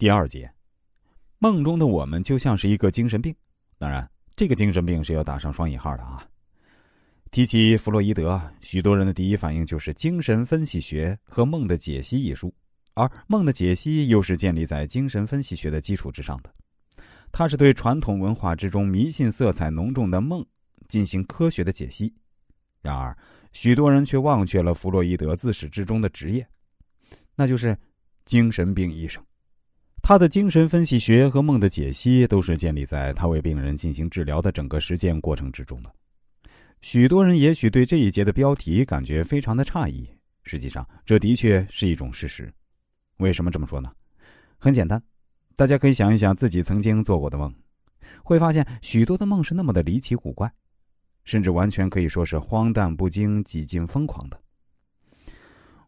第二节，梦中的我们就像是一个精神病，当然，这个精神病是要打上双引号的啊。提起弗洛伊德，许多人的第一反应就是《精神分析学和梦的解析》一书，而梦的解析又是建立在精神分析学的基础之上的。它是对传统文化之中迷信色彩浓重的梦进行科学的解析。然而，许多人却忘却了弗洛伊德自始至终的职业，那就是精神病医生。他的精神分析学和梦的解析都是建立在他为病人进行治疗的整个实践过程之中的。许多人也许对这一节的标题感觉非常的诧异，实际上这的确是一种事实。为什么这么说呢？很简单，大家可以想一想自己曾经做过的梦，会发现许多的梦是那么的离奇古怪，甚至完全可以说是荒诞不经、几近疯狂的。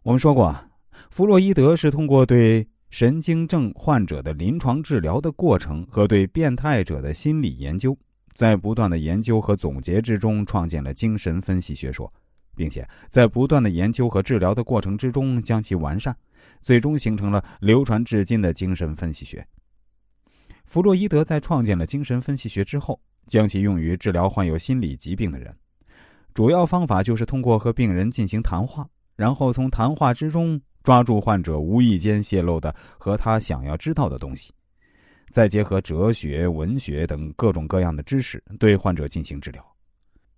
我们说过，弗洛伊德是通过对。神经症患者的临床治疗的过程和对变态者的心理研究，在不断的研究和总结之中，创建了精神分析学说，并且在不断的研究和治疗的过程之中将其完善，最终形成了流传至今的精神分析学。弗洛伊德在创建了精神分析学之后，将其用于治疗患有心理疾病的人，主要方法就是通过和病人进行谈话，然后从谈话之中。抓住患者无意间泄露的和他想要知道的东西，再结合哲学、文学等各种各样的知识，对患者进行治疗。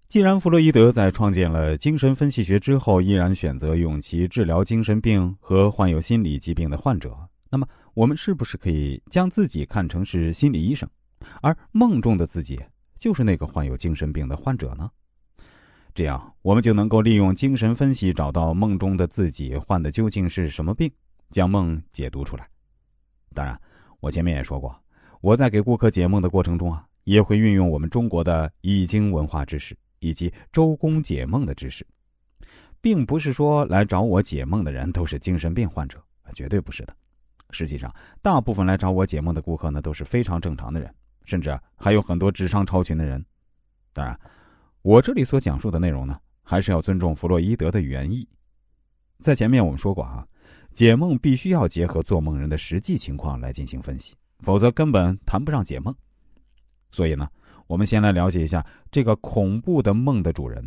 既然弗洛伊德在创建了精神分析学之后，依然选择用其治疗精神病和患有心理疾病的患者，那么我们是不是可以将自己看成是心理医生，而梦中的自己就是那个患有精神病的患者呢？这样，我们就能够利用精神分析找到梦中的自己患的究竟是什么病，将梦解读出来。当然，我前面也说过，我在给顾客解梦的过程中啊，也会运用我们中国的易经文化知识以及周公解梦的知识，并不是说来找我解梦的人都是精神病患者，绝对不是的。实际上，大部分来找我解梦的顾客呢，都是非常正常的人，甚至还有很多智商超群的人。当然。我这里所讲述的内容呢，还是要尊重弗洛伊德的原意。在前面我们说过啊，解梦必须要结合做梦人的实际情况来进行分析，否则根本谈不上解梦。所以呢，我们先来了解一下这个恐怖的梦的主人。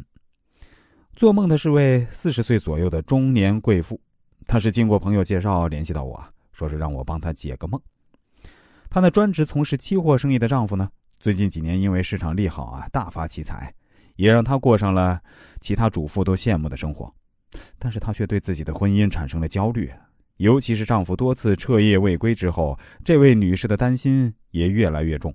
做梦的是位四十岁左右的中年贵妇，她是经过朋友介绍联系到我，说是让我帮她解个梦。她那专职从事期货生意的丈夫呢，最近几年因为市场利好啊，大发奇财。也让她过上了其他主妇都羡慕的生活，但是她却对自己的婚姻产生了焦虑，尤其是丈夫多次彻夜未归之后，这位女士的担心也越来越重。